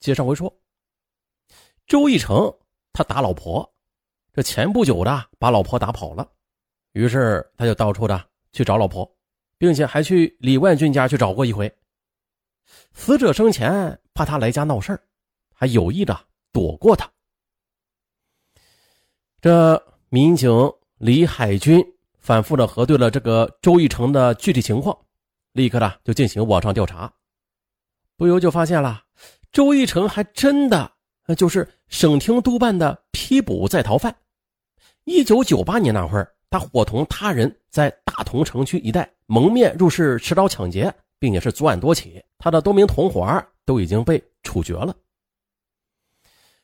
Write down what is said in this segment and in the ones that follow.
接上回说，周义成他打老婆，这前不久的把老婆打跑了，于是他就到处的去找老婆，并且还去李万俊家去找过一回。死者生前怕他来家闹事还有意的躲过他。这民警李海军反复的核对了这个周义成的具体情况，立刻的就进行网上调查，不由就发现了，周义成还真的就是省厅督办的批捕在逃犯。一九九八年那会儿，他伙同他人在大同城区一带蒙面入室持刀抢劫，并且是作案多起，他的多名同伙都已经被处决了。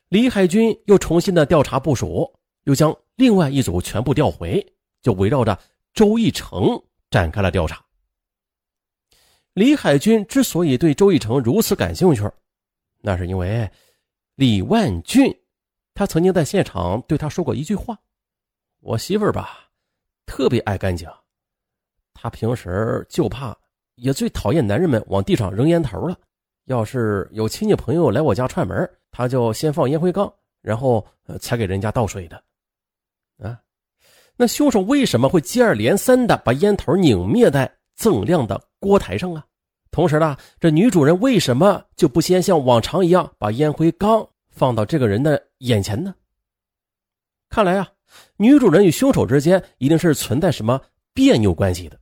李海军又重新的调查部署。又将另外一组全部调回，就围绕着周义成展开了调查。李海军之所以对周义成如此感兴趣，那是因为李万俊，他曾经在现场对他说过一句话：“我媳妇儿吧，特别爱干净，她平时就怕，也最讨厌男人们往地上扔烟头了。要是有亲戚朋友来我家串门，他就先放烟灰缸，然后才给人家倒水的。”啊，那凶手为什么会接二连三的把烟头拧灭在锃亮的锅台上啊？同时呢，这女主人为什么就不先像往常一样把烟灰缸放到这个人的眼前呢？看来啊，女主人与凶手之间一定是存在什么别扭关系的，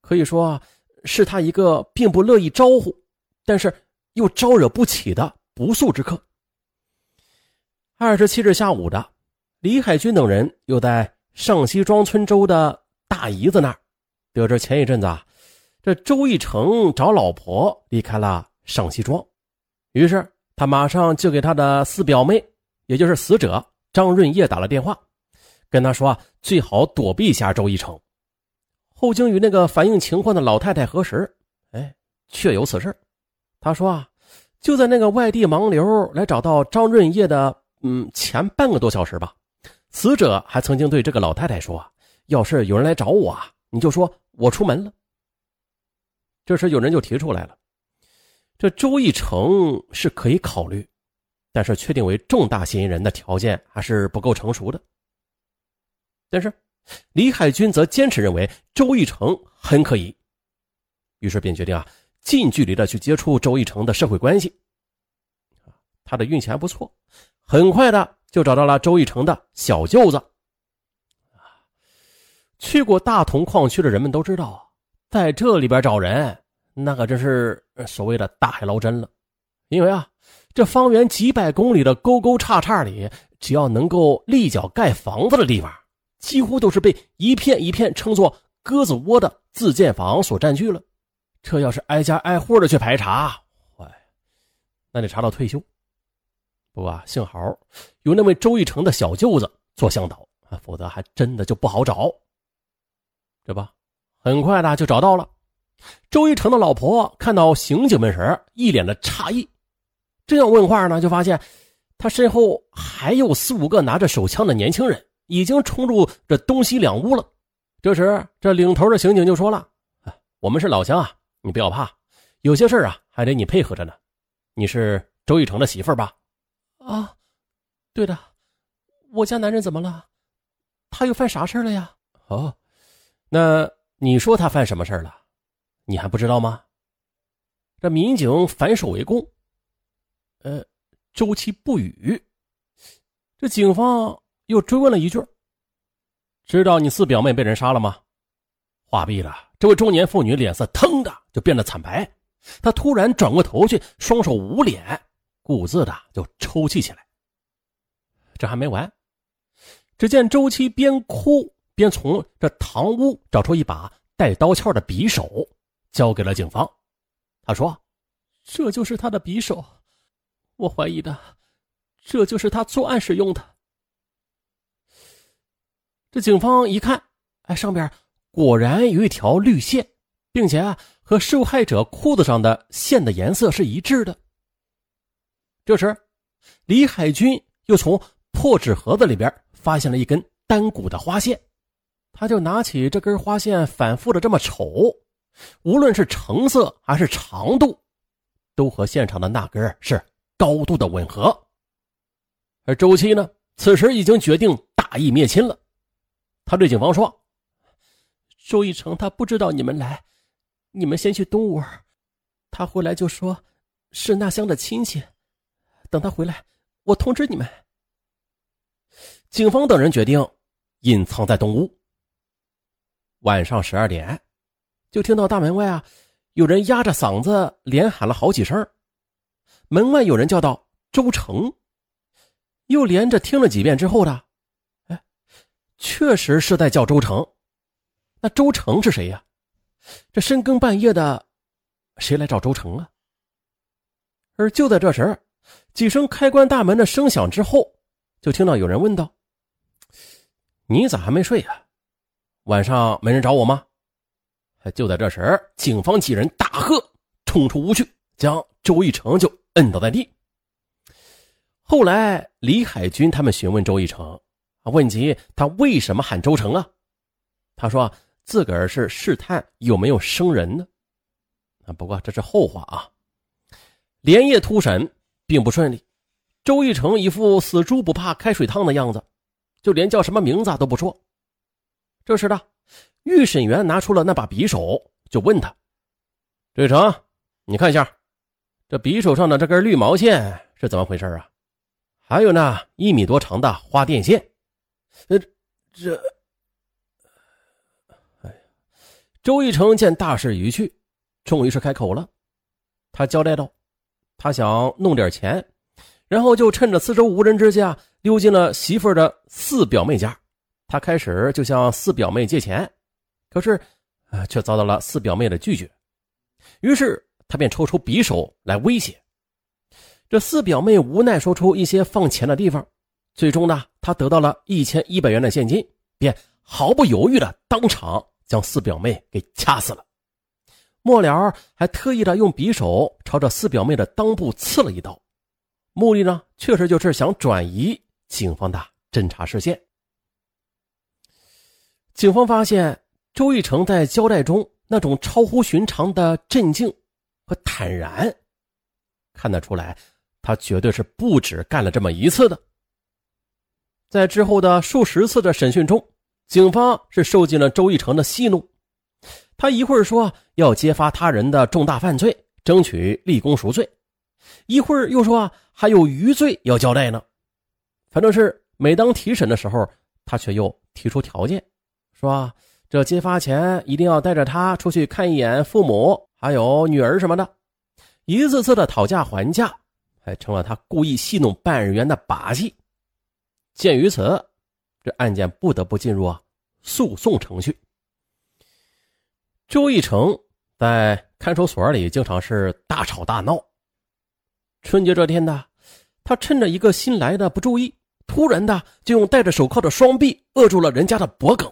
可以说啊，是他一个并不乐意招呼，但是又招惹不起的不速之客。二十七日下午的。李海军等人又在上西庄村周的大姨子那儿得知前一阵子啊，这周义成找老婆离开了上西庄，于是他马上就给他的四表妹，也就是死者张润叶打了电话，跟他说啊最好躲避一下周义成。后经与那个反映情况的老太太核实，哎，确有此事。他说啊，就在那个外地盲流来找到张润叶的嗯前半个多小时吧。死者还曾经对这个老太太说：“要是有人来找我啊，你就说我出门了。”这时有人就提出来了：“这周义成是可以考虑，但是确定为重大嫌疑人的条件还是不够成熟的。”但是李海军则坚持认为周义成很可疑，于是便决定啊，近距离的去接触周义成的社会关系。他的运气还不错，很快的。就找到了周义成的小舅子。去过大同矿区的人们都知道，在这里边找人，那可真是所谓的大海捞针了。因为啊，这方圆几百公里的沟沟叉叉里，只要能够立脚盖房子的地方，几乎都是被一片一片称作“鸽子窝”的自建房所占据了。这要是挨家挨户的去排查，坏，那得查到退休。不过啊幸好有那位周玉成的小舅子做向导啊，否则还真的就不好找。这不，很快的就找到了周一成的老婆。看到刑警们时，一脸的诧异。正要问话呢，就发现他身后还有四五个拿着手枪的年轻人，已经冲入这东西两屋了。这时，这领头的刑警就说了：“我们是老乡啊，你不要怕，有些事啊还得你配合着呢。你是周一成的媳妇儿吧？”啊，对的，我家男人怎么了？他又犯啥事了呀？哦，那你说他犯什么事了？你还不知道吗？这民警反手为攻，呃，周期不语。这警方又追问了一句：“知道你四表妹被人杀了吗？”话毕了，这位中年妇女脸色腾的就变得惨白，她突然转过头去，双手捂脸。顾自的就抽泣起来。这还没完，只见周七边哭便从这堂屋找出一把带刀鞘的匕首，交给了警方。他说：“这就是他的匕首，我怀疑的，这就是他作案时用的。”这警方一看，哎，上边果然有一条绿线，并且啊，和受害者裤子上的线的颜色是一致的。这时，李海军又从破纸盒子里边发现了一根单股的花线，他就拿起这根花线，反复的这么瞅，无论是成色还是长度，都和现场的那根是高度的吻合。而周七呢，此时已经决定大义灭亲了。他对警方说：“周一成他不知道你们来，你们先去东屋，他回来就说是那乡的亲戚。等他回来，我通知你们。”警方等人决定隐藏在东屋。晚上十二点，就听到大门外啊，有人压着嗓子连喊了好几声。门外有人叫道：“周成。”又连着听了几遍之后的，哎，确实是在叫周成。那周成是谁呀？这深更半夜的，谁来找周成啊？而就在这时，几声开关大门的声响之后，就听到有人问道：“你咋还没睡呀？晚上没人找我吗？”就在这时，警方几人大喝，冲出屋去，将周一成就摁倒在地。后来，李海军他们询问周一成，问及他为什么喊周成啊？他说自个儿是试探有没有生人呢。啊，不过这是后话啊。连夜突审并不顺利，周一成一副死猪不怕开水烫的样子，就连叫什么名字都不说。这时的预审员拿出了那把匕首，就问他：“周一成，你看一下，这匕首上的这根绿毛线是怎么回事啊？”还有那一米多长的花电线，呃，这，哎呀，周一成见大势已去，终于是开口了。他交代道：“他想弄点钱，然后就趁着四周无人之下，溜进了媳妇儿的四表妹家。他开始就向四表妹借钱，可是，啊，却遭到了四表妹的拒绝。于是他便抽出匕首来威胁。”这四表妹无奈说出一些放钱的地方，最终呢，他得到了一千一百元的现金，便毫不犹豫的当场将四表妹给掐死了。末了还特意的用匕首朝着四表妹的裆部刺了一刀，目的呢，确实就是想转移警方的侦查视线。警方发现周玉成在交代中那种超乎寻常的镇静和坦然，看得出来。他绝对是不止干了这么一次的。在之后的数十次的审讯中，警方是受尽了周一成的戏弄。他一会儿说要揭发他人的重大犯罪，争取立功赎罪；一会儿又说还有余罪要交代呢。反正是每当提审的时候，他却又提出条件，说这揭发前一定要带着他出去看一眼父母，还有女儿什么的，一次次的讨价还价。还成了他故意戏弄办案人员的把戏。鉴于此，这案件不得不进入啊诉讼程序。周一成在看守所里经常是大吵大闹。春节这天呢，他趁着一个新来的不注意，突然的就用戴着手铐的双臂扼住了人家的脖颈。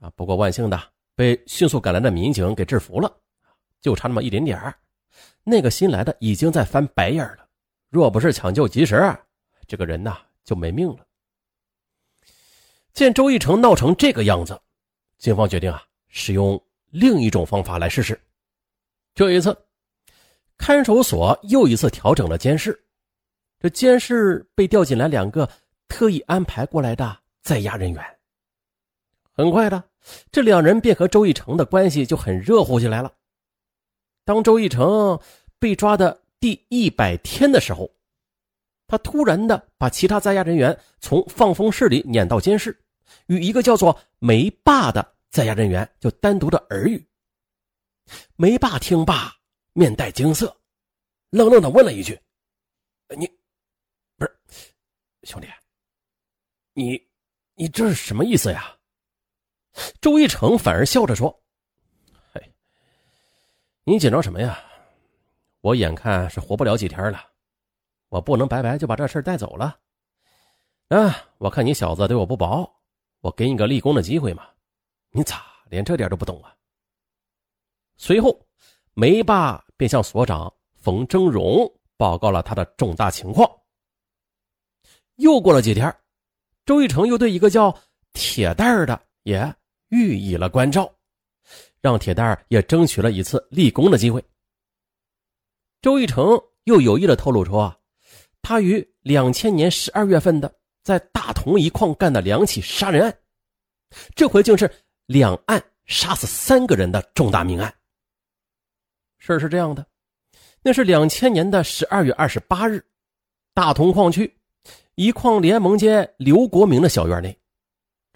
啊，不过万幸的被迅速赶来的民警给制服了，就差那么一点点那个新来的已经在翻白眼了。若不是抢救及时，这个人呐就没命了。见周一成闹成这个样子，警方决定啊，使用另一种方法来试试。这一次，看守所又一次调整了监视，这监视被调进来两个特意安排过来的在押人员。很快的，这两人便和周一成的关系就很热乎起来了。当周一成被抓的。第一百天的时候，他突然的把其他在押人员从放风室里撵到监室，与一个叫做梅霸的在押人员就单独的耳语。梅霸听罢，面带惊色，愣愣的问了一句：“你不是兄弟，你你这是什么意思呀？”周一成反而笑着说：“嘿，你紧张什么呀？”我眼看是活不了几天了，我不能白白就把这事带走了。啊，我看你小子对我不薄，我给你个立功的机会嘛。你咋连这点都不懂啊？随后，梅爸便向所长冯峥嵘报告了他的重大情况。又过了几天，周一成又对一个叫铁蛋儿的也予以了关照，让铁蛋儿也争取了一次立功的机会。周一成又有意的透露出啊，他于两千年十二月份的在大同一矿干的两起杀人案，这回竟是两案杀死三个人的重大命案。事是这样的，那是两千年的十二月二十八日，大同矿区一矿联盟街刘国明的小院内，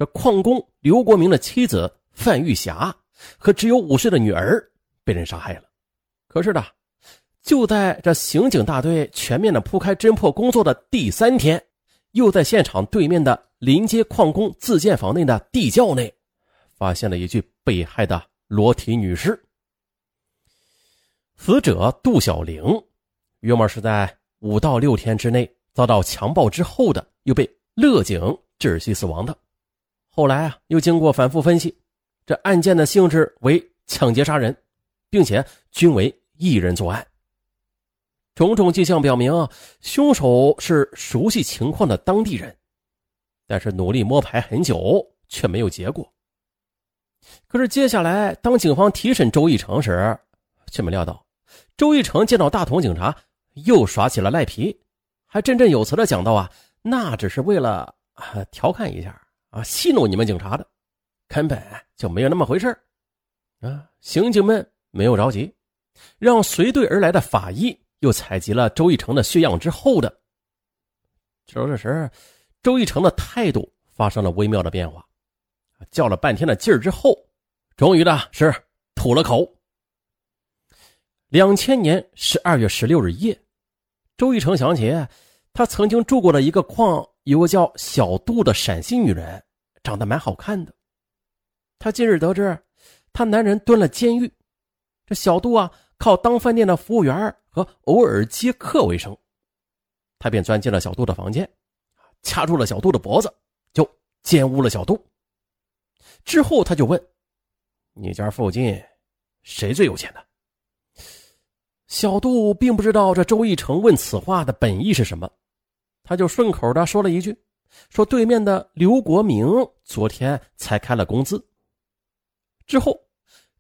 这矿工刘国明的妻子范玉霞和只有五岁的女儿被人杀害了。可是呢，就在这刑警大队全面的铺开侦破工作的第三天，又在现场对面的临街矿工自建房内的地窖内，发现了一具被害的裸体女尸。死者杜小玲，约莫是在五到六天之内遭到强暴之后的，又被勒颈窒息死亡的。后来啊，又经过反复分析，这案件的性质为抢劫杀人，并且均为一人作案。种种迹象表明，凶手是熟悉情况的当地人，但是努力摸排很久却没有结果。可是接下来，当警方提审周义成时，却没料到。周一成见到大同警察，又耍起了赖皮，还振振有词的讲到：“啊，那只是为了啊调侃一下啊，戏弄你们警察的，根本就没有那么回事啊！”刑警们没有着急，让随队而来的法医又采集了周一成的血样之后的，就这时，周一成的态度发生了微妙的变化，叫了半天的劲儿之后，终于的是吐了口。两千年十二月十六日夜，周一成想起他曾经住过的一个矿，有个叫小杜的陕西女人，长得蛮好看的。她今日得知，她男人蹲了监狱。这小杜啊，靠当饭店的服务员和偶尔接客为生。他便钻进了小杜的房间，掐住了小杜的脖子，就奸污了小杜。之后他就问：“你家附近谁最有钱的？”小杜并不知道这周义成问此话的本意是什么，他就顺口的说了一句：“说对面的刘国明昨天才开了工资。”之后，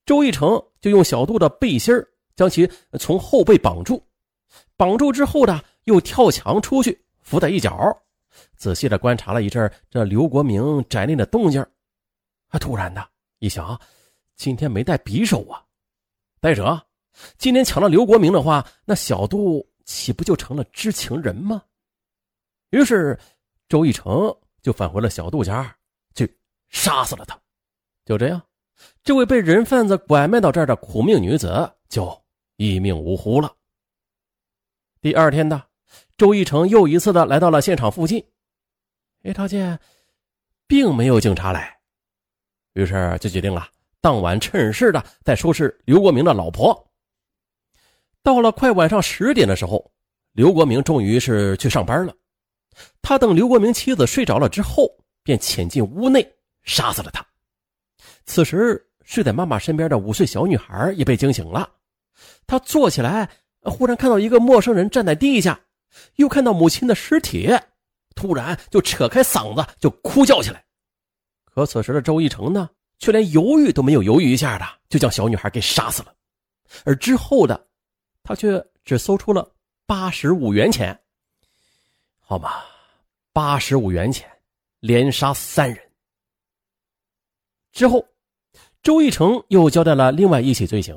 周义成就用小杜的背心将其从后背绑住，绑住之后呢，又跳墙出去，扶在一角，仔细的观察了一阵这刘国明宅内的动静。啊，突然的一想，今天没带匕首啊，带着。今天抢了刘国明的话，那小杜岂不就成了知情人吗？于是周一成就返回了小杜家，去杀死了他。就这样，这位被人贩子拐卖到这儿的苦命女子就一命呜呼了。第二天的周一成又一次的来到了现场附近，哎，他见并没有警察来，于是就决定了当晚趁势的再收拾刘国明的老婆。到了快晚上十点的时候，刘国明终于是去上班了。他等刘国明妻子睡着了之后，便潜进屋内杀死了他。此时睡在妈妈身边的五岁小女孩也被惊醒了。她坐起来，忽然看到一个陌生人站在地下，又看到母亲的尸体，突然就扯开嗓子就哭叫起来。可此时的周一成呢，却连犹豫都没有犹豫一下的，就将小女孩给杀死了。而之后的。他却只搜出了八十五元钱，好吧，八十五元钱，连杀三人。之后，周义成又交代了另外一起罪行，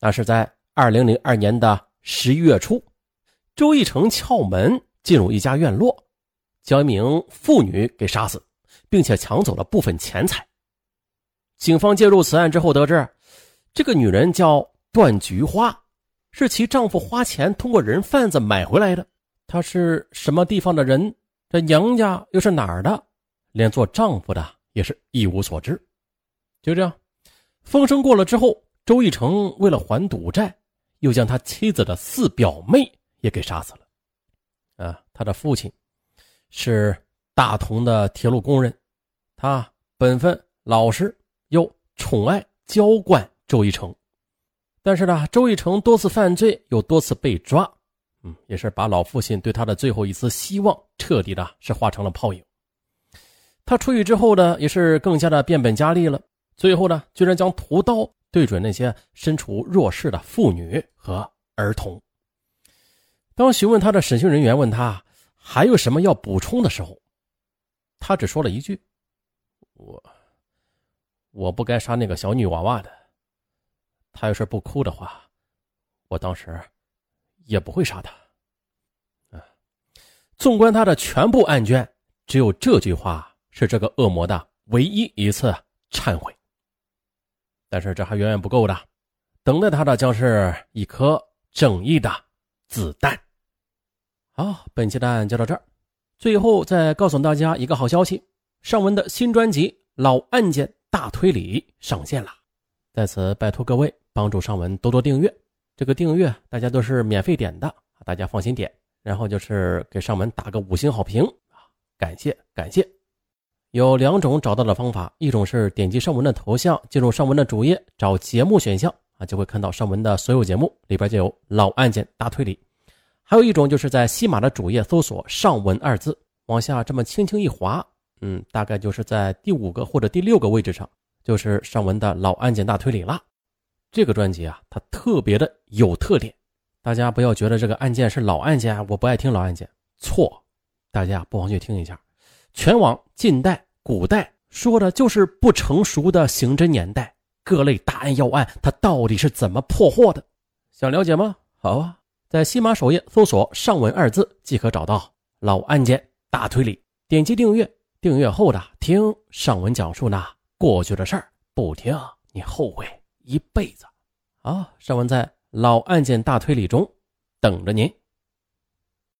那是在二零零二年的十一月初，周义成撬门进入一家院落，将一名妇女给杀死，并且抢走了部分钱财。警方介入此案之后，得知这个女人叫段菊花。是其丈夫花钱通过人贩子买回来的。她是什么地方的人？这娘家又是哪儿的？连做丈夫的也是一无所知。就这样，风声过了之后，周义成为了还赌债，又将他妻子的四表妹也给杀死了。啊，他的父亲是大同的铁路工人，他本分老实，又宠爱娇惯周义成。但是呢，周义成多次犯罪，又多次被抓，嗯，也是把老父亲对他的最后一丝希望彻底的是化成了泡影。他出狱之后呢，也是更加的变本加厉了，最后呢，居然将屠刀对准那些身处弱势的妇女和儿童。当询问他的审讯人员问他还有什么要补充的时候，他只说了一句：“我，我不该杀那个小女娃娃的。她要是不哭的话，我当时也不会杀他。”啊，纵观他的全部案卷，只有这句话是这个恶魔的唯一一次忏悔。但是这还远远不够的，等待他的将是一颗正义的子弹。好，本期的案就到这儿。最后再告诉大家一个好消息：尚文的新专辑《老案件大推理》上线了。在此拜托各位帮助尚文多多订阅，这个订阅大家都是免费点的，大家放心点。然后就是给尚文打个五星好评啊，感谢感谢。有两种找到的方法，一种是点击尚文的头像，进入尚文的主页，找节目选项啊，就会看到尚文的所有节目，里边就有《老案件大推理》。还有一种就是在西马的主页搜索“上文”二字，往下这么轻轻一滑，嗯，大概就是在第五个或者第六个位置上，就是上文的老案件大推理了。这个专辑啊，它特别的有特点，大家不要觉得这个案件是老案件，我不爱听老案件，错，大家不妨去听一下，全网近代、古代说的就是不成熟的刑侦年代，各类大案要案，它到底是怎么破获的？想了解吗？好啊。在西马首页搜索“上文”二字，即可找到老案件大推理。点击订阅，订阅后的听上文讲述那过去的事儿，不听你后悔一辈子。啊，上文在老案件大推理中等着您。